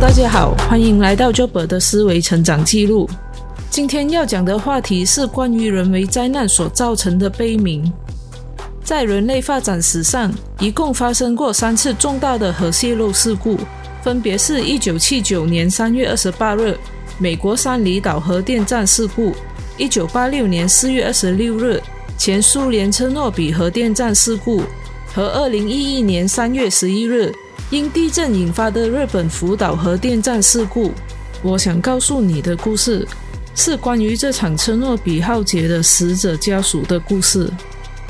大家好，欢迎来到 Job 的思维成长记录。今天要讲的话题是关于人为灾难所造成的悲鸣。在人类发展史上，一共发生过三次重大的核泄漏事故，分别是一九七九年三月二十八日美国三里岛核电站事故，一九八六年四月二十六日前苏联车诺比核电站事故，和二零一一年三月十一日因地震引发的日本福岛核电站事故。我想告诉你的故事，是关于这场车诺比浩劫的死者家属的故事。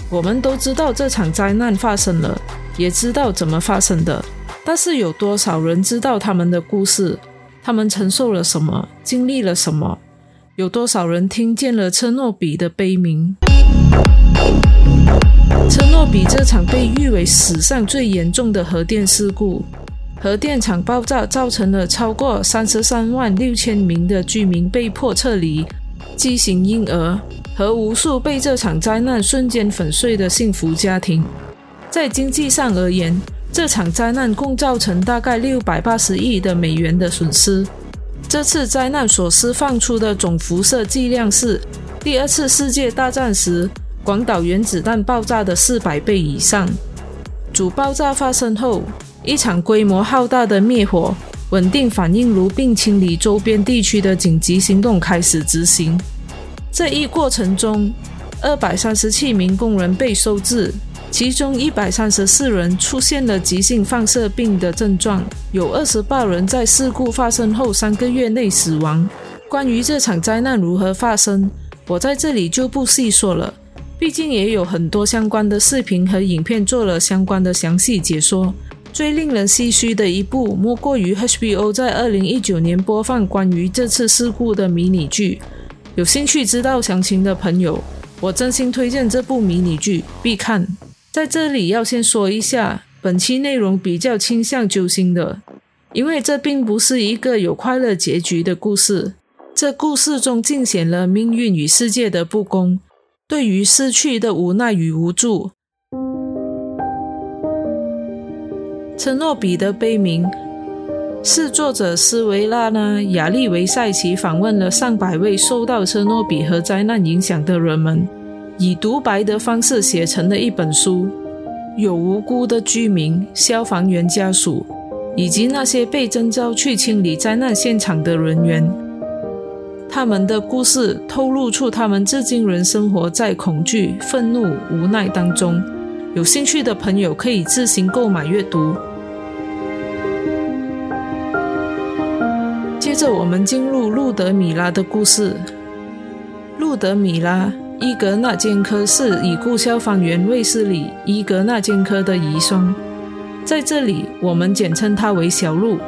我们都知道这场灾难发生了，也知道怎么发生的，但是有多少人知道他们的故事？他们承受了什么？经历了什么？有多少人听见了车诺比的悲鸣？车诺比这场被誉为史上最严重的核电事故，核电厂爆炸造成了超过三十三万六千名的居民被迫撤离，畸形婴儿。和无数被这场灾难瞬间粉碎的幸福家庭，在经济上而言，这场灾难共造成大概六百八十亿的美元的损失。这次灾难所释放出的总辐射剂量是第二次世界大战时广岛原子弹爆炸的四百倍以上。主爆炸发生后，一场规模浩大的灭火、稳定反应炉并清理周边地区的紧急行动开始执行。这一过程中，二百三十七名工人被收治，其中一百三十四人出现了急性放射病的症状，有二十八人在事故发生后三个月内死亡。关于这场灾难如何发生，我在这里就不细说了，毕竟也有很多相关的视频和影片做了相关的详细解说。最令人唏嘘的一部，莫过于 HBO 在二零一九年播放关于这次事故的迷你剧。有兴趣知道详情的朋友，我真心推荐这部迷你剧必看。在这里要先说一下，本期内容比较倾向揪心的，因为这并不是一个有快乐结局的故事。这故事中尽显了命运与世界的不公，对于失去的无奈与无助。车诺比的悲鸣。是作者斯维拉呢亚利维塞奇访问了上百位受到车诺比核灾难影响的人们，以独白的方式写成的一本书。有无辜的居民、消防员家属，以及那些被征召去清理灾难现场的人员，他们的故事透露出他们至今仍生活在恐惧、愤怒、无奈当中。有兴趣的朋友可以自行购买阅读。接着，我们进入路德米拉的故事。路德米拉·伊格纳坚科是已故消防员卫斯理·伊格纳坚科的遗孀，在这里我们简称他为小路。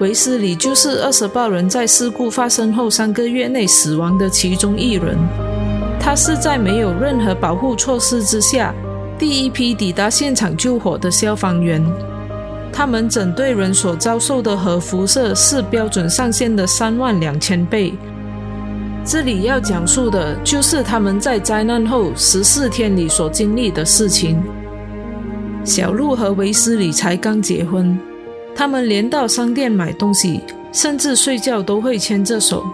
维斯理就是二十八人在事故发生后三个月内死亡的其中一人。他是在没有任何保护措施之下，第一批抵达现场救火的消防员。他们整队人所遭受的核辐射是标准上限的三万两千倍。这里要讲述的就是他们在灾难后十四天里所经历的事情。小鹿和维斯里才刚结婚，他们连到商店买东西，甚至睡觉都会牵着手。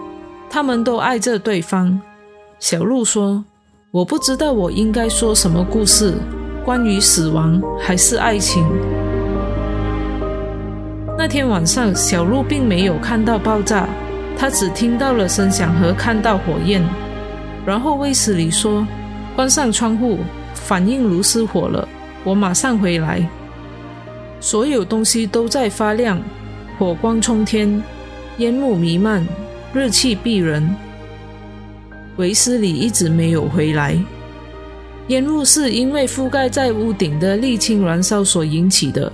他们都爱着对方。小鹿说：“我不知道我应该说什么故事，关于死亡还是爱情。”那天晚上，小鹿并没有看到爆炸，他只听到了声响和看到火焰。然后卫斯理说：“关上窗户，反应炉失火了，我马上回来。”所有东西都在发亮，火光冲天，烟雾弥漫，热气逼人。维斯里一直没有回来。烟雾是因为覆盖在屋顶的沥青燃烧所引起的。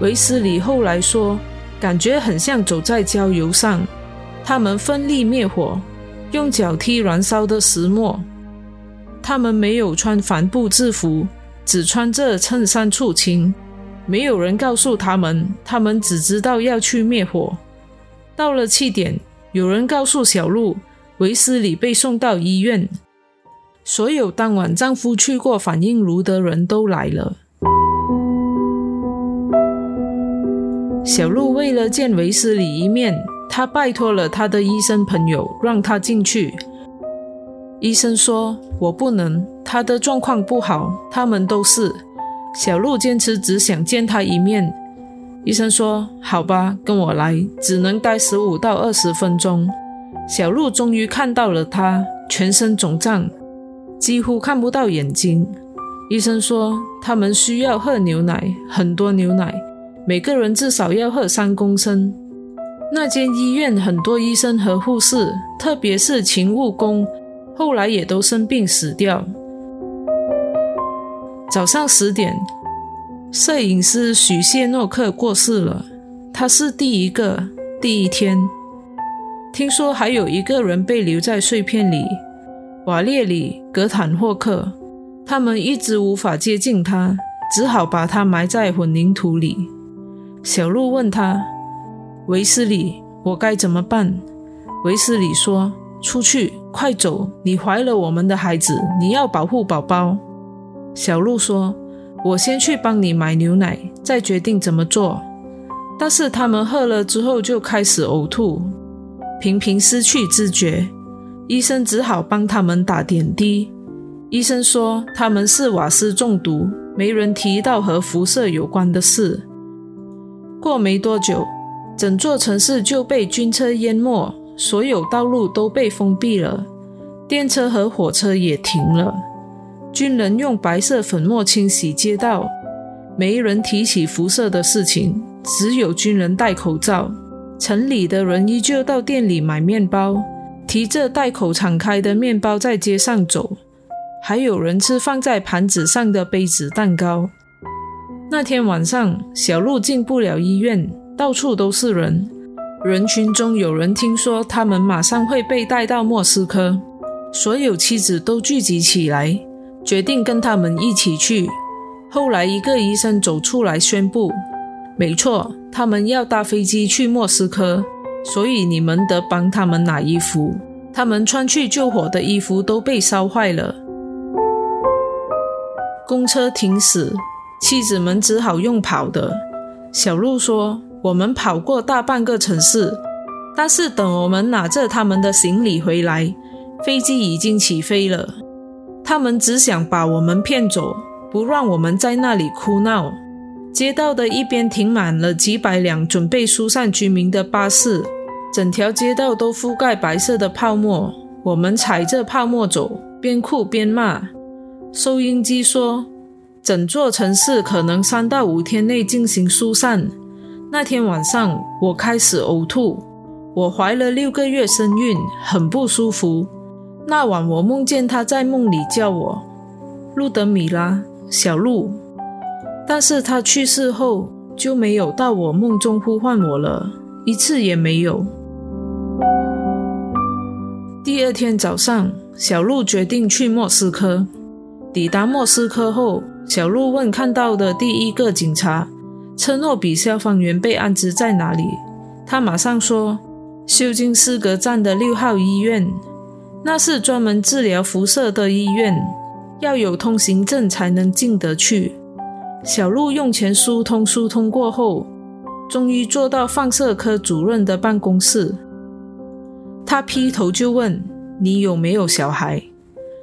维斯里后来说，感觉很像走在郊游上。他们奋力灭火，用脚踢燃烧的石墨。他们没有穿帆布制服，只穿着衬衫出勤。没有人告诉他们，他们只知道要去灭火。到了七点，有人告诉小鹿，维斯里被送到医院。所有当晚丈夫去过反应炉的人都来了。小鹿为了见维斯里一面，他拜托了他的医生朋友，让他进去。医生说：“我不能，他的状况不好。”他们都是。小鹿坚持只想见他一面。医生说：“好吧，跟我来，只能待十五到二十分钟。”小鹿终于看到了他，全身肿胀，几乎看不到眼睛。医生说：“他们需要喝牛奶，很多牛奶，每个人至少要喝三公升。”那间医院很多医生和护士，特别是勤务工，后来也都生病死掉。早上十点。摄影师许谢诺克过世了，他是第一个第一天。听说还有一个人被留在碎片里，瓦列里·格坦霍克。他们一直无法接近他，只好把他埋在混凝土里。小鹿问他：“维斯里，我该怎么办？”维斯里说：“出去，快走！你怀了我们的孩子，你要保护宝宝。”小鹿说。我先去帮你买牛奶，再决定怎么做。但是他们喝了之后就开始呕吐，频频失去知觉。医生只好帮他们打点滴。医生说他们是瓦斯中毒，没人提到和辐射有关的事。过没多久，整座城市就被军车淹没，所有道路都被封闭了，电车和火车也停了。军人用白色粉末清洗街道，没人提起辐射的事情，只有军人戴口罩。城里的人依旧到店里买面包，提着袋口敞开的面包在街上走，还有人吃放在盘子上的杯子蛋糕。那天晚上，小鹿进不了医院，到处都是人。人群中有人听说他们马上会被带到莫斯科，所有妻子都聚集起来。决定跟他们一起去。后来，一个医生走出来宣布：“没错，他们要搭飞机去莫斯科，所以你们得帮他们拿衣服。他们穿去救火的衣服都被烧坏了。”公车停驶，妻子们只好用跑的。小鹿说：“我们跑过大半个城市，但是等我们拿着他们的行李回来，飞机已经起飞了。”他们只想把我们骗走，不让我们在那里哭闹。街道的一边停满了几百辆准备疏散居民的巴士，整条街道都覆盖白色的泡沫。我们踩着泡沫走，边哭边骂。收音机说，整座城市可能三到五天内进行疏散。那天晚上，我开始呕吐。我怀了六个月身孕，很不舒服。那晚我梦见他在梦里叫我路德米拉，小鹿。但是他去世后就没有到我梦中呼唤我了，一次也没有。第二天早上，小鹿决定去莫斯科。抵达莫斯科后，小鹿问看到的第一个警察：“车诺比消防员被安置在哪里？”他马上说：“修金斯格站的六号医院。”那是专门治疗辐射的医院，要有通行证才能进得去。小鹿用钱疏通疏通过后，终于坐到放射科主任的办公室。他劈头就问：“你有没有小孩？”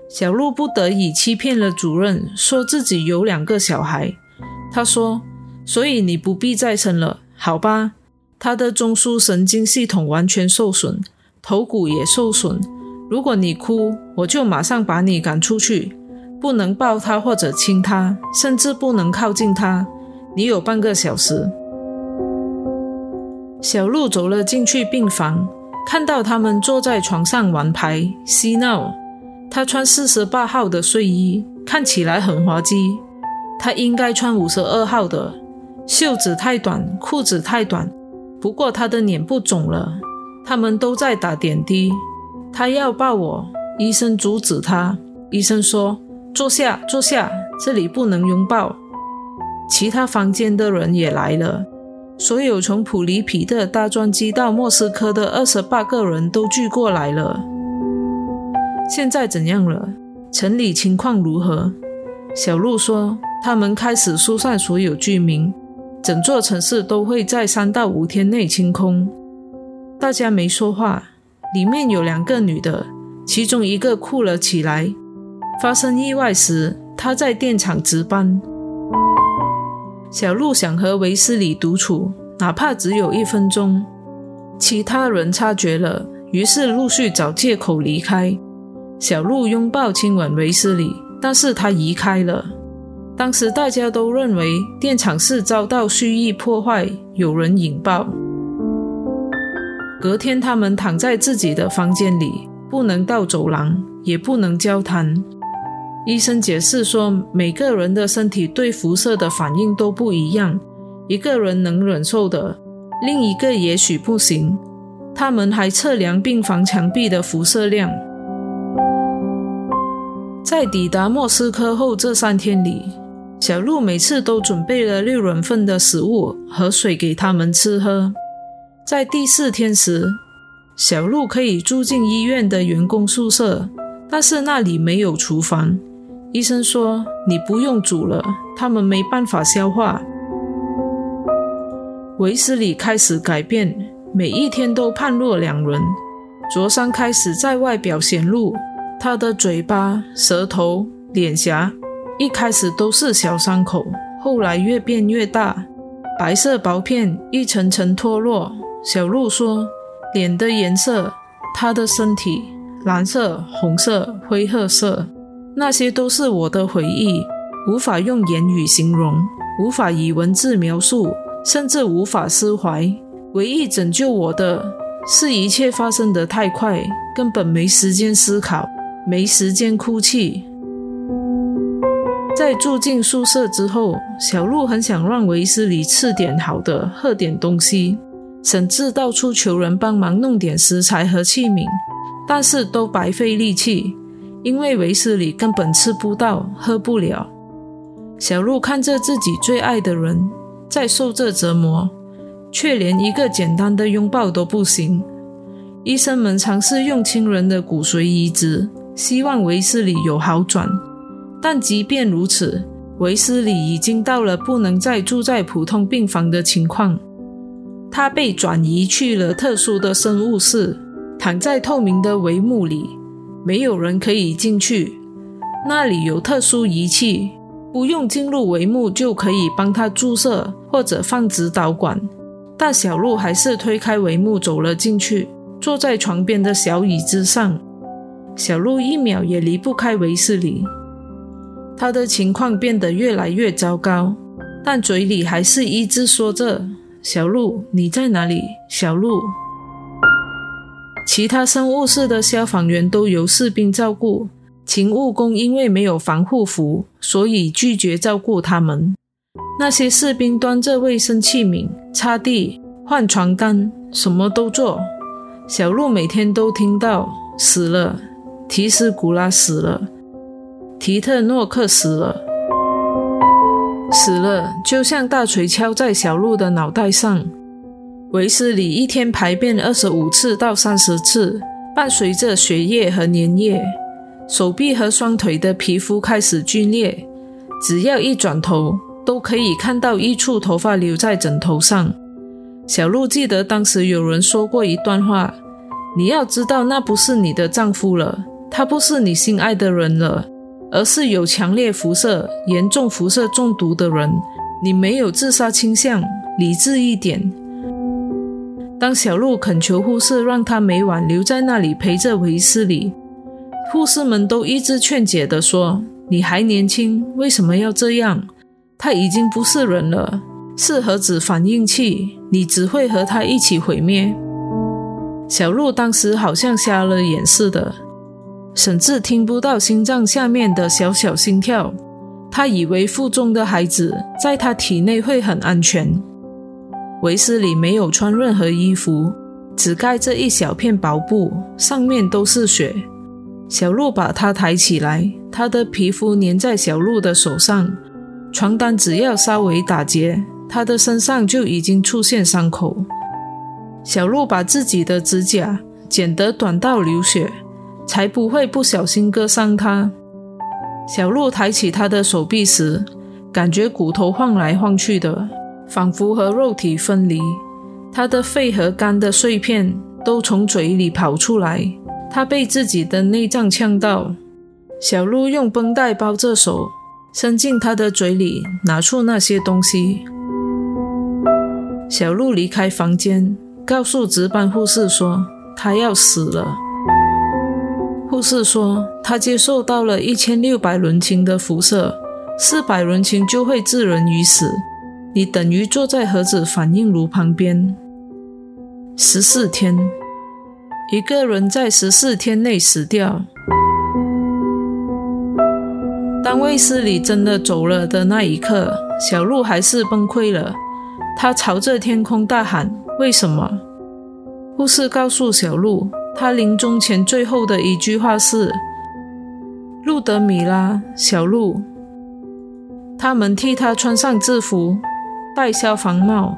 小鹿不得已欺骗了主任，说自己有两个小孩。他说：“所以你不必再生了，好吧？”他的中枢神经系统完全受损，头骨也受损。如果你哭，我就马上把你赶出去，不能抱他或者亲他，甚至不能靠近他。你有半个小时。小鹿走了进去病房，看到他们坐在床上玩牌、嬉闹。他穿四十八号的睡衣，看起来很滑稽。他应该穿五十二号的，袖子太短，裤子太短。不过他的脸不肿了。他们都在打点滴。他要抱我，医生阻止他。医生说：“坐下，坐下，这里不能拥抱。”其他房间的人也来了，所有从普里皮特搭专机到莫斯科的二十八个人都聚过来了。现在怎样了？城里情况如何？小鹿说：“他们开始疏散所有居民，整座城市都会在三到五天内清空。大家没说话，里面有两个女的，其中一个哭了起来。发生意外时，她在电厂值班。小鹿想和维斯里独处，哪怕只有一分钟。其他人察觉了，于是陆续找借口离开。小鹿拥抱亲吻维斯里，但是他移开了。当时大家都认为电厂是遭到蓄意破坏，有人引爆。隔天，他们躺在自己的房间里，不能到走廊，也不能交谈。医生解释说，每个人的身体对辐射的反应都不一样，一个人能忍受的，另一个也许不行。他们还测量病房墙壁的辐射量。在抵达莫斯科后这三天里，小鹿每次都准备了六人份的食物和水给他们吃喝。在第四天时，小鹿可以住进医院的员工宿舍，但是那里没有厨房。医生说：“你不用煮了，他们没办法消化。”维斯里开始改变，每一天都判若两人。灼伤开始在外表显露。他的嘴巴、舌头、脸颊一开始都是小伤口，后来越变越大，白色薄片一层层脱落。小鹿说：“脸的颜色，他的身体，蓝色、红色、灰褐色，那些都是我的回忆，无法用言语形容，无法以文字描述，甚至无法释怀。唯一拯救我的是一切发生得太快，根本没时间思考。”没时间哭泣。在住进宿舍之后，小鹿很想让维斯里吃点好的，喝点东西，甚至到处求人帮忙弄点食材和器皿，但是都白费力气，因为维斯里根本吃不到，喝不了。小鹿看着自己最爱的人在受这折磨，却连一个简单的拥抱都不行。医生们尝试用亲人的骨髓移植。希望维斯里有好转，但即便如此，维斯里已经到了不能再住在普通病房的情况。他被转移去了特殊的生物室，躺在透明的帷幕里，没有人可以进去。那里有特殊仪器，不用进入帷幕就可以帮他注射或者放指导管。但小鹿还是推开帷幕走了进去，坐在床边的小椅子上。小鹿一秒也离不开维斯里，他的情况变得越来越糟糕，但嘴里还是一直说着：“小鹿，你在哪里？”小鹿。其他生物室的消防员都由士兵照顾，勤务工因为没有防护服，所以拒绝照顾他们。那些士兵端着卫生器皿、擦地、换床单，什么都做。小鹿每天都听到死了。提斯古拉死了，提特诺克死了，死了，就像大锤敲在小鹿的脑袋上。维斯里一天排便二十五次到三十次，伴随着血液和粘液，手臂和双腿的皮肤开始皲裂，只要一转头，都可以看到一簇头发留在枕头上。小鹿记得当时有人说过一段话：“你要知道，那不是你的丈夫了。”他不是你心爱的人了，而是有强烈辐射、严重辐射中毒的人。你没有自杀倾向，理智一点。当小鹿恳求护士让他每晚留在那里陪着维斯里，护士们都一直劝解地说：“你还年轻，为什么要这样？他已经不是人了，是核子反应器，你只会和他一起毁灭。”小鹿当时好像瞎了眼似的。甚至听不到心脏下面的小小心跳，他以为腹中的孩子在他体内会很安全。维斯里没有穿任何衣服，只盖着一小片薄布，上面都是血。小鹿把他抬起来，他的皮肤粘在小鹿的手上，床单只要稍微打结，他的身上就已经出现伤口。小鹿把自己的指甲剪得短到流血。才不会不小心割伤他。小鹿抬起他的手臂时，感觉骨头晃来晃去的，仿佛和肉体分离。他的肺和肝的碎片都从嘴里跑出来，他被自己的内脏呛到。小鹿用绷带包着手，伸进他的嘴里，拿出那些东西。小鹿离开房间，告诉值班护士说：“他要死了。”护士说：“他接受到了一千六百伦琴的辐射，四百伦琴就会致人于死。你等于坐在核子反应炉旁边。十四天，一个人在十四天内死掉。”当卫斯理真的走了的那一刻，小鹿还是崩溃了。他朝着天空大喊：“为什么？”护士告诉小鹿，他临终前最后的一句话是：“路德米拉，小路。”他们替他穿上制服，戴消防帽，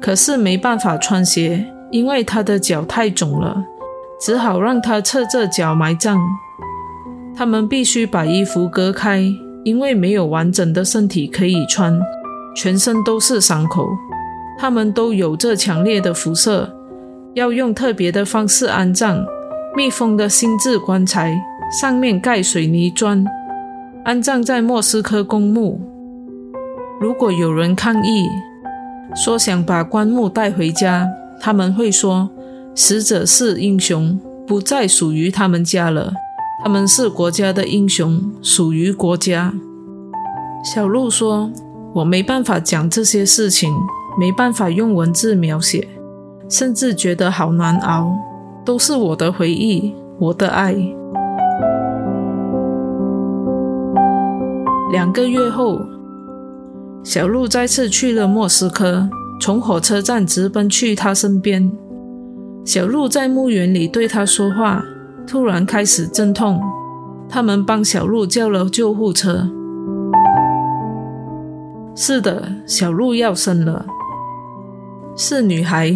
可是没办法穿鞋，因为他的脚太肿了，只好让他侧着脚埋葬。他们必须把衣服割开，因为没有完整的身体可以穿，全身都是伤口。他们都有着强烈的辐射，要用特别的方式安葬，密封的心智棺材，上面盖水泥砖，安葬在莫斯科公墓。如果有人抗议，说想把棺木带回家，他们会说死者是英雄，不再属于他们家了。他们是国家的英雄，属于国家。小鹿说：“我没办法讲这些事情，没办法用文字描写，甚至觉得好难熬。都是我的回忆，我的爱。”两个月后，小鹿再次去了莫斯科，从火车站直奔去他身边。小鹿在墓园里对他说话。突然开始阵痛，他们帮小鹿叫了救护车。是的，小鹿要生了，是女孩，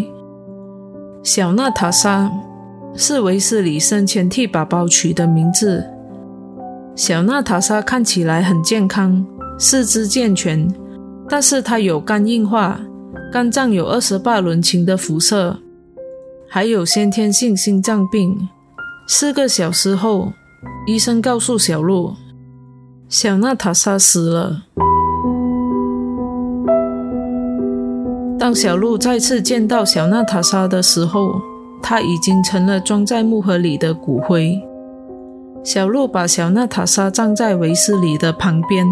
小娜塔莎，是维斯里生前替宝宝取的名字。小娜塔莎看起来很健康，四肢健全，但是她有肝硬化，肝脏有二十八伦琴的辐射，还有先天性心脏病。四个小时后，医生告诉小鹿，小娜塔莎死了。当小鹿再次见到小娜塔莎的时候，她已经成了装在木盒里的骨灰。小鹿把小娜塔莎葬在维斯里的旁边。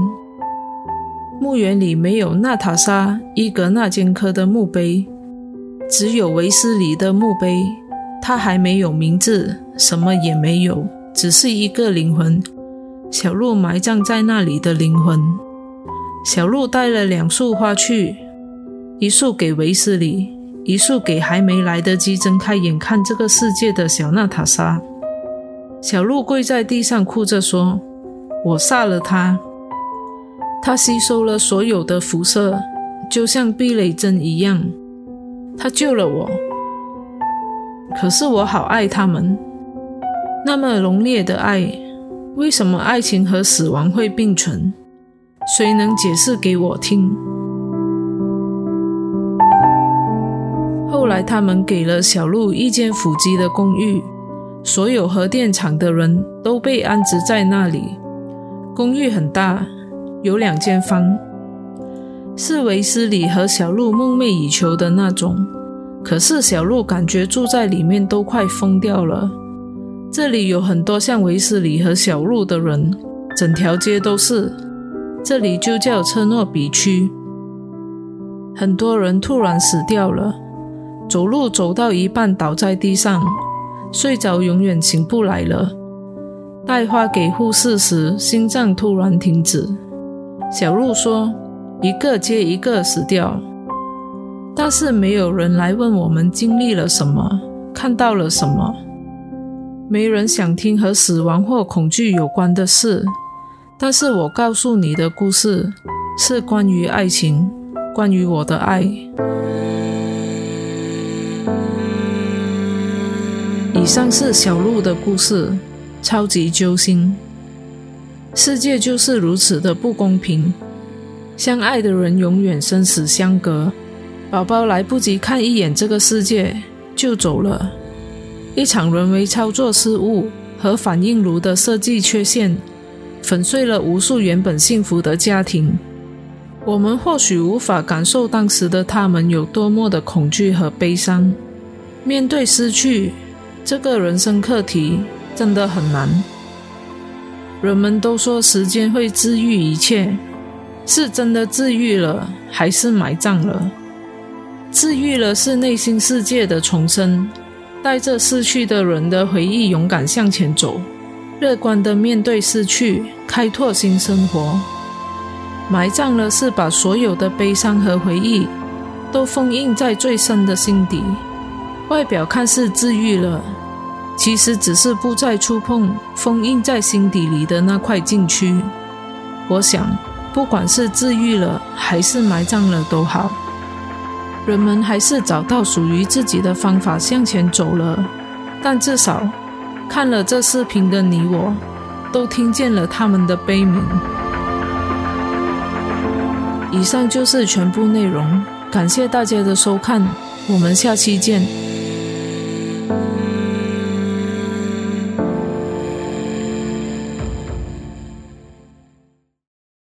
墓园里没有娜塔莎·伊格纳坚科的墓碑，只有维斯里的墓碑。他还没有名字，什么也没有，只是一个灵魂。小鹿埋葬在那里的灵魂。小鹿带了两束花去，一束给维斯里，一束给还没来得及睁开眼看这个世界的小娜塔莎。小鹿跪在地上哭着说：“我杀了他，他吸收了所有的辐射，就像避雷针一样，他救了我。”可是我好爱他们，那么浓烈的爱，为什么爱情和死亡会并存？谁能解释给我听？后来他们给了小鹿一间府级的公寓，所有核电厂的人都被安置在那里。公寓很大，有两间房，是维斯里和小鹿梦寐以求的那种。可是小鹿感觉住在里面都快疯掉了。这里有很多像维斯里和小鹿的人，整条街都是。这里就叫车诺比区。很多人突然死掉了，走路走到一半倒在地上，睡着永远醒不来了。带花给护士时，心脏突然停止。小鹿说：“一个接一个死掉。”但是没有人来问我们经历了什么，看到了什么。没人想听和死亡或恐惧有关的事。但是我告诉你的故事是关于爱情，关于我的爱。以上是小鹿的故事，超级揪心。世界就是如此的不公平，相爱的人永远生死相隔。宝宝来不及看一眼这个世界就走了。一场人为操作失误和反应炉的设计缺陷，粉碎了无数原本幸福的家庭。我们或许无法感受当时的他们有多么的恐惧和悲伤。面对失去这个人生课题，真的很难。人们都说时间会治愈一切，是真的治愈了，还是埋葬了？治愈了是内心世界的重生，带着逝去的人的回忆勇敢向前走，乐观的面对失去，开拓新生活。埋葬了是把所有的悲伤和回忆都封印在最深的心底，外表看似治愈了，其实只是不再触碰封印在心底里的那块禁区。我想，不管是治愈了还是埋葬了都好，人们还是找到属于自己的方法向前走了。但至少，看了这视频的你我，都听见了他们的悲鸣。以上就是全部内容，感谢大家的收看，我们下期见。